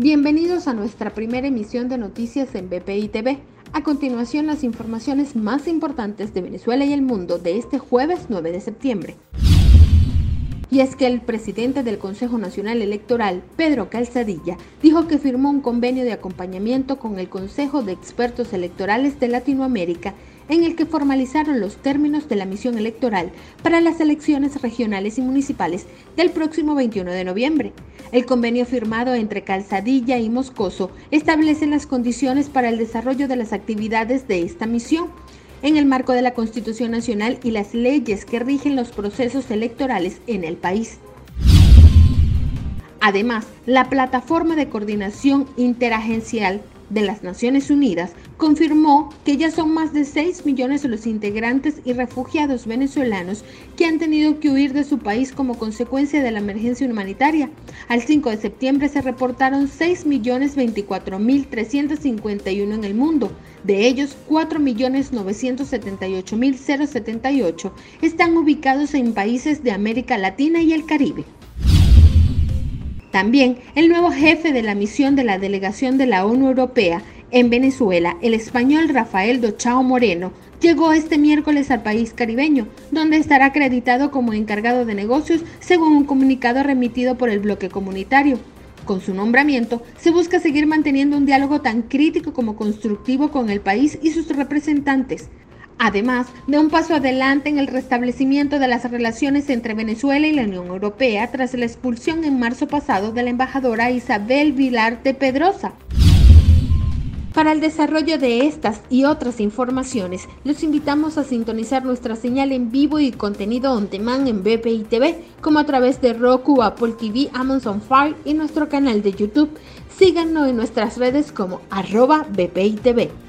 Bienvenidos a nuestra primera emisión de noticias en BPI TV. A continuación, las informaciones más importantes de Venezuela y el mundo de este jueves 9 de septiembre. Y es que el presidente del Consejo Nacional Electoral, Pedro Calzadilla, dijo que firmó un convenio de acompañamiento con el Consejo de Expertos Electorales de Latinoamérica en el que formalizaron los términos de la misión electoral para las elecciones regionales y municipales del próximo 21 de noviembre. El convenio firmado entre Calzadilla y Moscoso establece las condiciones para el desarrollo de las actividades de esta misión en el marco de la Constitución Nacional y las leyes que rigen los procesos electorales en el país. Además, la plataforma de coordinación interagencial de las Naciones Unidas confirmó que ya son más de 6 millones los integrantes y refugiados venezolanos que han tenido que huir de su país como consecuencia de la emergencia humanitaria. Al 5 de septiembre se reportaron 6 millones 24 mil 351 en el mundo. De ellos, 4 millones 978 mil 078 están ubicados en países de América Latina y el Caribe. También el nuevo jefe de la misión de la delegación de la ONU Europea en Venezuela, el español Rafael Dochao Moreno, llegó este miércoles al país caribeño, donde estará acreditado como encargado de negocios según un comunicado remitido por el bloque comunitario. Con su nombramiento, se busca seguir manteniendo un diálogo tan crítico como constructivo con el país y sus representantes, además de un paso adelante en el restablecimiento de las relaciones entre Venezuela y la Unión Europea tras la expulsión en marzo pasado de la embajadora Isabel Vilar de Pedrosa. Para el desarrollo de estas y otras informaciones, los invitamos a sintonizar nuestra señal en vivo y contenido on demand en BPI TV, como a través de Roku, Apple TV, Amazon Fire y nuestro canal de YouTube. Síganos en nuestras redes como arroba BPI TV.